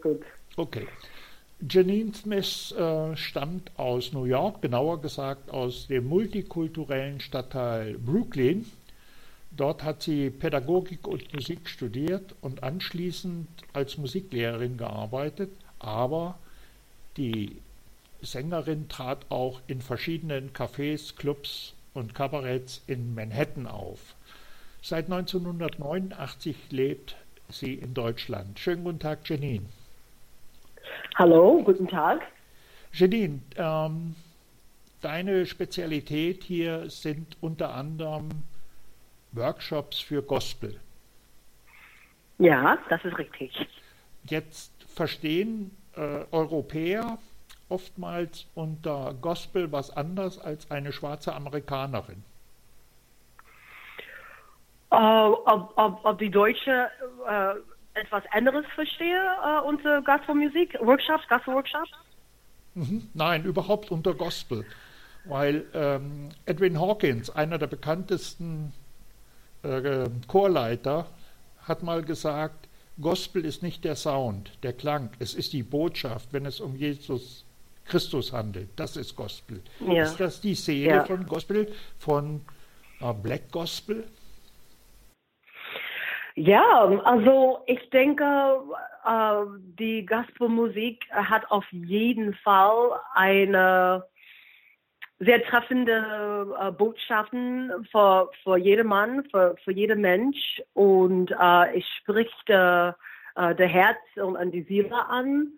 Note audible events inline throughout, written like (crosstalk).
gut. Okay. Janine Smith äh, stammt aus New York, genauer gesagt aus dem multikulturellen Stadtteil Brooklyn. Dort hat sie Pädagogik und Musik studiert und anschließend als Musiklehrerin gearbeitet, aber die Sängerin trat auch in verschiedenen Cafés, Clubs und Kabaretts in Manhattan auf. Seit 1989 lebt sie in Deutschland. Schönen guten Tag, Janine. Hallo, guten Tag. Janine, ähm, deine Spezialität hier sind unter anderem Workshops für Gospel. Ja, das ist richtig. Jetzt verstehen äh, Europäer oftmals unter Gospel was anderes als eine schwarze Amerikanerin. Uh, ob, ob, ob, die Deutsche uh, etwas anderes verstehe uh, unter Gospelmusik, Workshops, Gospel-Workshops? Mhm. Nein, überhaupt unter Gospel. Weil ähm, Edwin Hawkins, einer der bekanntesten äh, Chorleiter, hat mal gesagt, Gospel ist nicht der Sound, der Klang, es ist die Botschaft, wenn es um Jesus Christus handelt. Das ist Gospel. Ja. Ist das die Seele ja. von Gospel, von äh, Black Gospel? Ja, also ich denke, äh, die Gospelmusik hat auf jeden Fall eine sehr treffende äh, Botschaften für, für jeden Mann, für, für jeden Mensch und äh, es spricht äh, der Herz und an die Seele an.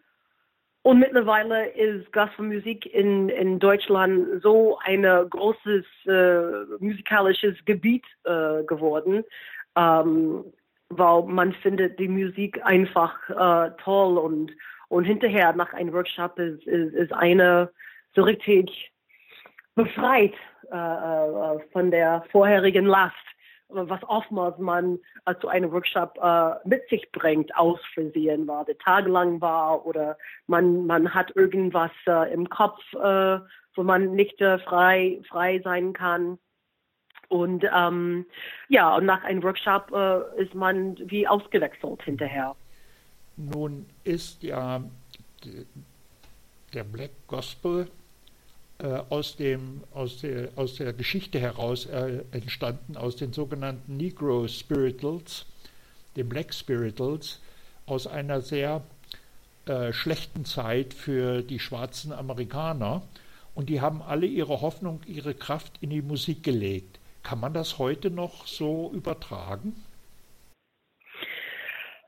Und mittlerweile ist Gospelmusik in, in Deutschland so ein großes äh, musikalisches Gebiet äh, geworden, ähm, weil man findet die Musik einfach äh, toll und, und hinterher nach einem Workshop ist, ist, ist eine so richtig befreit äh, äh, von der vorherigen Last, was oftmals man äh, zu einem Workshop äh, mit sich bringt, aus Versehen war, der tagelang war oder man, man hat irgendwas äh, im Kopf, äh, wo man nicht frei, frei sein kann. Und ähm, ja, und nach einem Workshop ist man wie ausgewechselt hinterher. Nun ist ja der Black Gospel äh, aus, dem, aus, der, aus der Geschichte heraus äh, entstanden, aus den sogenannten Negro Spirituals, den Black Spirituals, aus einer sehr äh, schlechten Zeit für die schwarzen Amerikaner. Und die haben alle ihre Hoffnung, ihre Kraft in die Musik gelegt. Kann man das heute noch so übertragen?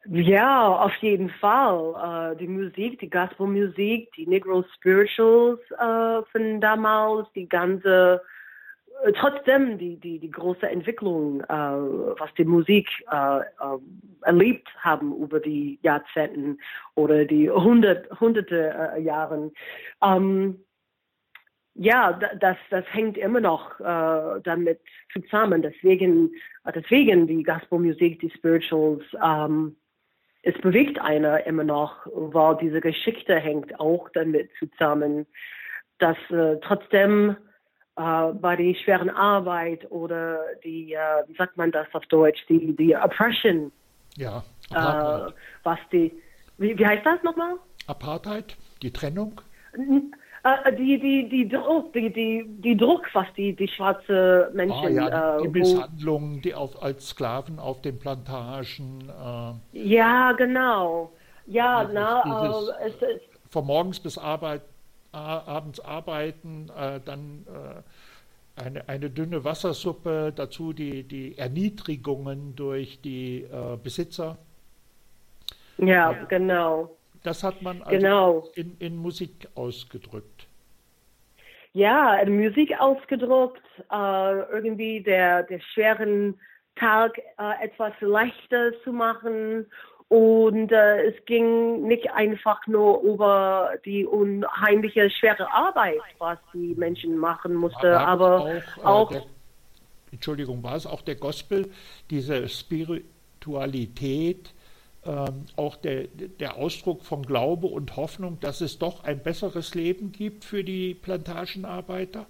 Ja, auf jeden Fall. Äh, die Musik, die Gospelmusik, die Negro Spirituals äh, von damals, die ganze, äh, trotzdem die, die, die große Entwicklung, was die Musik erlebt haben über die Jahrzehnten oder die hundert, hunderte Jahren. Ja, das, das hängt immer noch äh, damit zusammen. Deswegen, deswegen die Gospelmusik, die Spirituals, ähm, es bewegt einer immer noch, weil diese Geschichte hängt auch damit zusammen, dass äh, trotzdem äh, bei der schweren Arbeit oder die, äh, wie sagt man das auf Deutsch, die, die Oppression, ja, äh, was die, wie, wie heißt das nochmal? Apartheid, die Trennung? Äh, die, die, die Druck, die, die, die Druck, was die, die schwarze Menschen. Ah, ja, die, äh, Misshandlungen, die auf, als Sklaven auf den Plantagen. Äh, ja, genau. Ja, na, dieses, äh, es ist. Von morgens bis Arbeit, abends arbeiten, äh, dann äh, eine, eine dünne Wassersuppe, dazu die, die Erniedrigungen durch die Besitzer. Ja, ja, genau. Das hat man also genau. in, in Musik ausgedrückt. Ja, in Musik ausgedrückt, äh, irgendwie der, der schweren Tag äh, etwas leichter zu machen. Und äh, es ging nicht einfach nur über die unheimliche schwere Arbeit, was die Menschen machen mussten, aber auch, äh, auch der, Entschuldigung, war es auch der Gospel, diese Spiritualität, ähm, auch der, der Ausdruck von Glaube und Hoffnung, dass es doch ein besseres Leben gibt für die Plantagenarbeiter?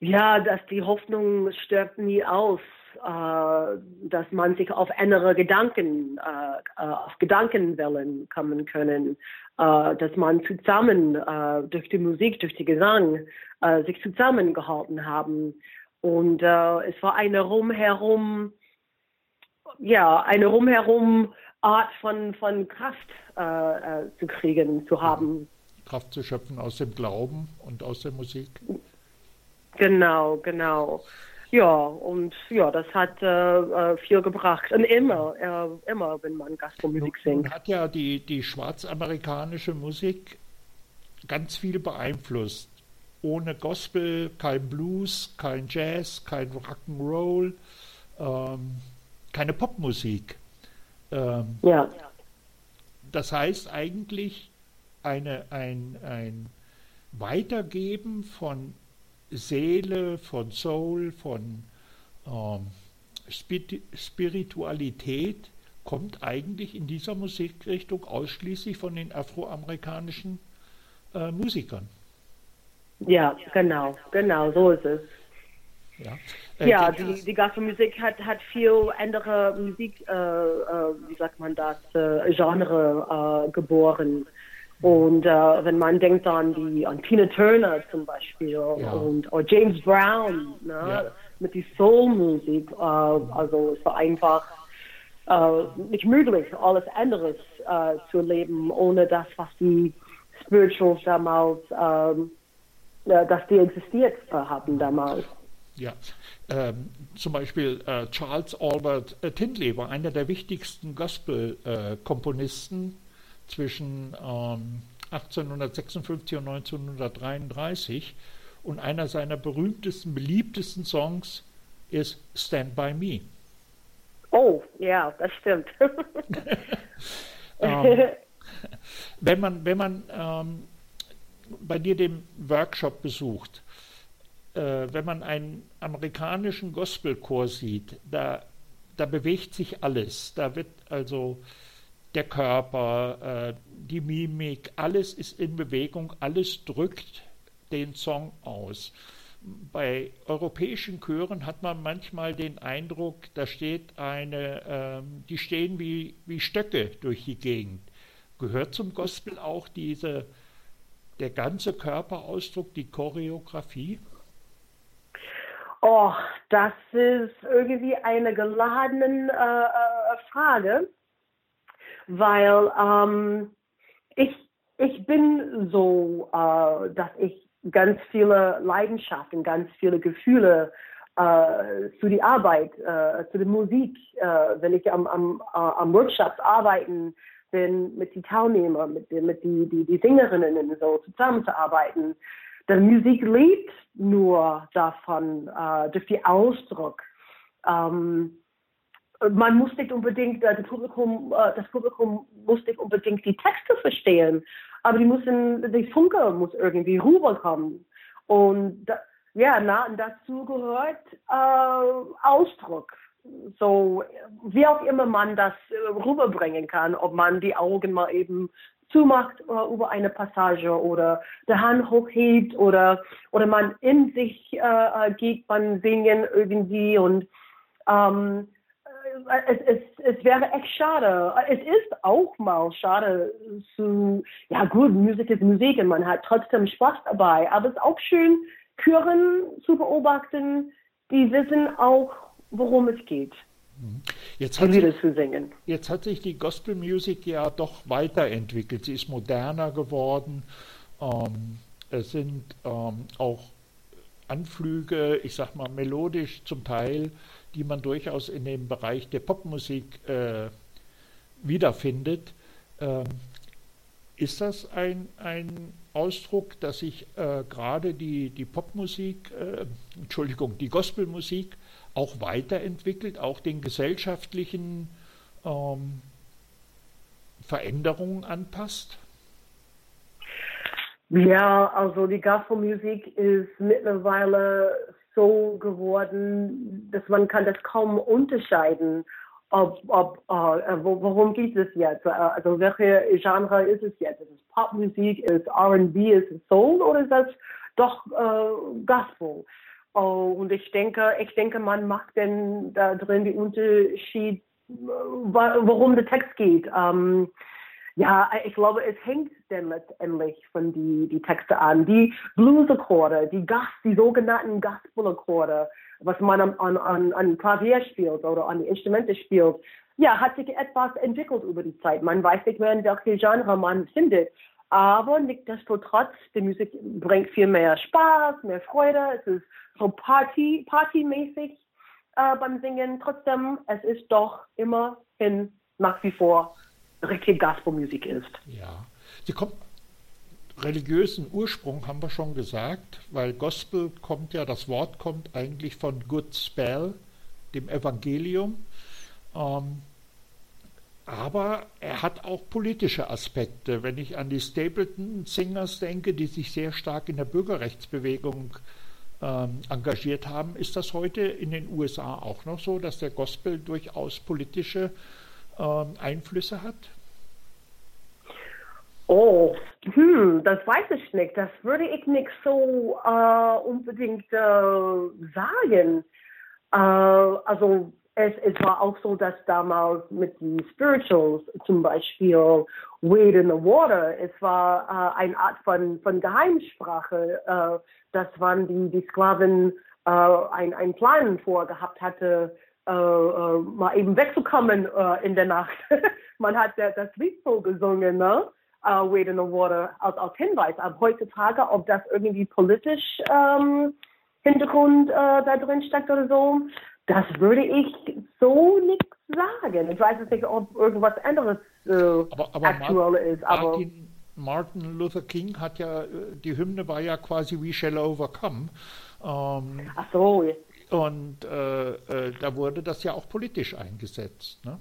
Ja, dass die Hoffnung stirbt nie aus. äh, dass man sich auf andere Gedanken, äh, äh auf Gedankenwellen kommen können, äh, dass man zusammen äh, durch die Musik, durch den Gesang äh, sich zusammengehalten haben. Und es war eine rumherum, ja, eine rumherum Art von, von Kraft zu kriegen, zu haben. Kraft zu schöpfen aus dem Glauben und aus der Musik. Genau, genau. Ja, und ja, das hat äh, äh, viel gebracht. Und immer, äh, immer, wenn man Gospelmusik singt. hat ja die, die schwarzamerikanische Musik ganz viel beeinflusst. Ohne Gospel kein Blues, kein Jazz, kein Rock'n'Roll, ähm, keine Popmusik. Ähm, ja. Das heißt eigentlich eine, ein, ein Weitergeben von Seele, von Soul, von ähm, Spiritualität kommt eigentlich in dieser Musikrichtung ausschließlich von den afroamerikanischen äh, Musikern. Ja, genau, genau, so ist es. Ja, äh, ja die, die Gospelmusik hat, hat viel andere Musik, äh, äh wie sagt man das, äh, Genre äh, geboren. Und äh, wenn man denkt an die an Tina Turner zum Beispiel ja. und James Brown ne, ja. mit die Soul-Musik, äh, also es war einfach äh, nicht möglich, alles anderes äh, zu erleben, ohne das, was die Spirituals damals, ähm, äh, dass die existiert äh, haben damals. Ja, ähm, zum Beispiel äh, Charles Albert Tindley war einer der wichtigsten Gospel-Komponisten zwischen ähm, 1856 und 1933 und einer seiner berühmtesten, beliebtesten Songs ist Stand By Me. Oh, ja, das stimmt. (laughs) ähm, wenn man, wenn man ähm, bei dir den Workshop besucht, äh, wenn man einen amerikanischen Gospelchor sieht, da, da bewegt sich alles. Da wird also der Körper, äh, die Mimik, alles ist in Bewegung, alles drückt den Song aus. Bei europäischen Chören hat man manchmal den Eindruck, da steht eine, ähm, die stehen wie, wie Stöcke durch die Gegend. Gehört zum Gospel auch diese, der ganze Körperausdruck, die Choreografie? Oh, das ist irgendwie eine geladene äh, äh Frage weil ähm, ich, ich bin so, äh, dass ich ganz viele Leidenschaften, ganz viele Gefühle äh, zu der Arbeit, äh, zu der Musik, äh, wenn ich am, am, am Workshops arbeiten bin, mit den Teilnehmern, mit, mit die, die, die Sängerinnen so zusammenzuarbeiten. Die Musik lebt nur davon, äh, durch den Ausdruck. Ähm, man muss nicht unbedingt, äh, das, Publikum, äh, das Publikum muss nicht unbedingt die Texte verstehen, aber die müssen, die Funke muss irgendwie rüberkommen. Und ja, na, dazu gehört äh, Ausdruck. So, wie auch immer man das äh, rüberbringen kann, ob man die Augen mal eben zumacht äh, über eine Passage oder die Hand hochhebt oder, oder man in sich äh, äh geht beim Singen irgendwie und ähm, es, es, es wäre echt schade. Es ist auch mal schade zu, ja gut, Musik ist Musik und man hat trotzdem Spaß dabei. Aber es ist auch schön, Chören zu beobachten, die wissen auch, worum es geht. Jetzt hat, sich, jetzt hat sich die Gospel Music ja doch weiterentwickelt. Sie ist moderner geworden. Ähm, es sind ähm, auch Anflüge, ich sag mal melodisch zum Teil die man durchaus in dem Bereich der Popmusik äh, wiederfindet. Ähm, ist das ein, ein Ausdruck, dass sich äh, gerade die, die Popmusik, äh, Entschuldigung, die Gospelmusik auch weiterentwickelt, auch den gesellschaftlichen ähm, Veränderungen anpasst? Ja, also die Gospelmusik ist mittlerweile so geworden, dass man kann das kaum unterscheiden, ob, ob äh, worum geht es jetzt? Also welche Genre ist es jetzt? Ist es Popmusik, ist R&B, ist es Soul oder ist das doch äh, Gospel? Oh, und ich denke, ich denke, man macht denn da drin den Unterschied, worum der Text geht. Ähm, ja, ich glaube, es hängt dann letztendlich von die, die Texte an. Die Bluesakkorde, die Gast, die sogenannten Gospelakkorde, was man an, an, an Klavier spielt oder an die Instrumente spielt, ja, hat sich etwas entwickelt über die Zeit. Man weiß nicht mehr, in welche Genre man findet. Aber nichtsdestotrotz, die Musik bringt viel mehr Spaß, mehr Freude. Es ist so Party, partymäßig äh, beim Singen. Trotzdem, es ist doch immerhin nach wie vor richtig Gospelmusik ist. Ja, sie kommt religiösen Ursprung haben wir schon gesagt, weil Gospel kommt ja, das Wort kommt eigentlich von Good Spell, dem Evangelium. Ähm, aber er hat auch politische Aspekte. Wenn ich an die Stapleton Singers denke, die sich sehr stark in der Bürgerrechtsbewegung ähm, engagiert haben, ist das heute in den USA auch noch so, dass der Gospel durchaus politische ähm, Einflüsse hat? Oh, hm, das weiß ich nicht. Das würde ich nicht so äh, unbedingt äh, sagen. Äh, also es, es war auch so, dass damals mit den Spirituals zum Beispiel Wade in the Water, es war äh, eine Art von, von Geheimsprache, äh, dass man die, die Sklaven äh, ein, einen Plan vorgehabt hatte, äh, äh, mal eben wegzukommen äh, in der Nacht. (laughs) man hat das, das Lied so gesungen, ne? Uh, Wade in the Water als, als Hinweis. Aber heutzutage, ob das irgendwie politisch ähm, Hintergrund äh, da drin steckt oder so, das würde ich so nicht sagen. Ich weiß nicht, ob irgendwas anderes äh, aber, aber aktuell ist. Aber Martin, Martin, Luther King hat ja, die Hymne war ja quasi We Shall Overcome. Ähm, Ach so. Und äh, äh, da wurde das ja auch politisch eingesetzt. Ne?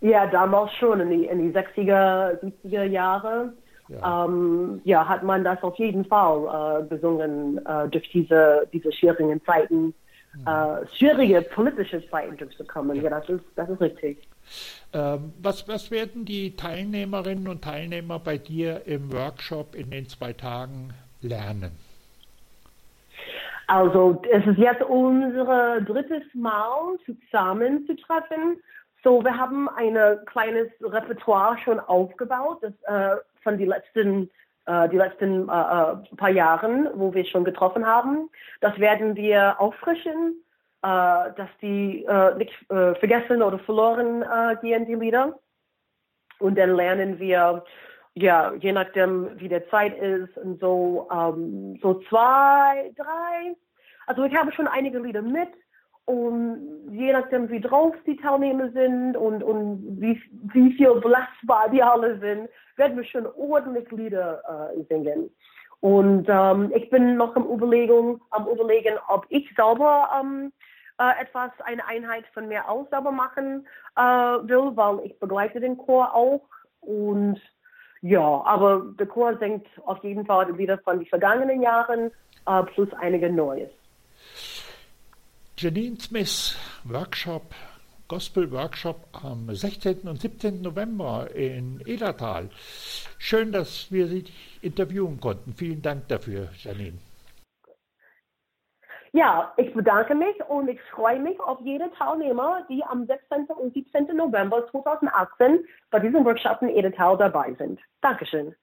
Ja, damals schon, in die, in die 60er, 70er Jahre. Ja. Ähm, ja, hat man das auf jeden Fall äh, besungen äh, durch diese, diese schwierigen Zeiten äh, schwierige politische Zeiten durchzukommen. Ja, das ist, das ist richtig. Ähm, was, was werden die Teilnehmerinnen und Teilnehmer bei dir im Workshop in den zwei Tagen lernen? Also, es ist jetzt unser drittes Mal zusammen zu treffen. So, wir haben ein kleines Repertoire schon aufgebaut, das äh, von den letzten äh, die letzten äh, äh, paar Jahren, wo wir schon getroffen haben. Das werden wir auffrischen, äh, dass die äh, nicht vergessen oder verloren gehen, die Lieder. Und dann lernen wir, ja, je nachdem, wie der Zeit ist, und so, ähm, so zwei, drei. Also ich habe schon einige Lieder mit und je nachdem, wie drauf die Teilnehmer sind und, und wie, wie viel belastbar die alle sind, werden wir schon ordentlich Lieder äh, singen. Und ähm, ich bin noch am Überlegen, am Überlegen, ob ich selber ähm, äh, etwas, eine Einheit von mir aus selber machen äh, will, weil ich begleite den Chor auch. Und ja, aber der Chor singt auf jeden Fall Lieder von den vergangenen Jahren äh, plus einige Neues. Janine Smith Workshop, Gospel Workshop am 16. und 17. November in Edertal. Schön, dass wir Sie interviewen konnten. Vielen Dank dafür, Janine. Ja, ich bedanke mich und ich freue mich auf jede Teilnehmer, die am 16. und 17. November 2018 bei diesem Workshop in Edetal dabei sind. Dankeschön.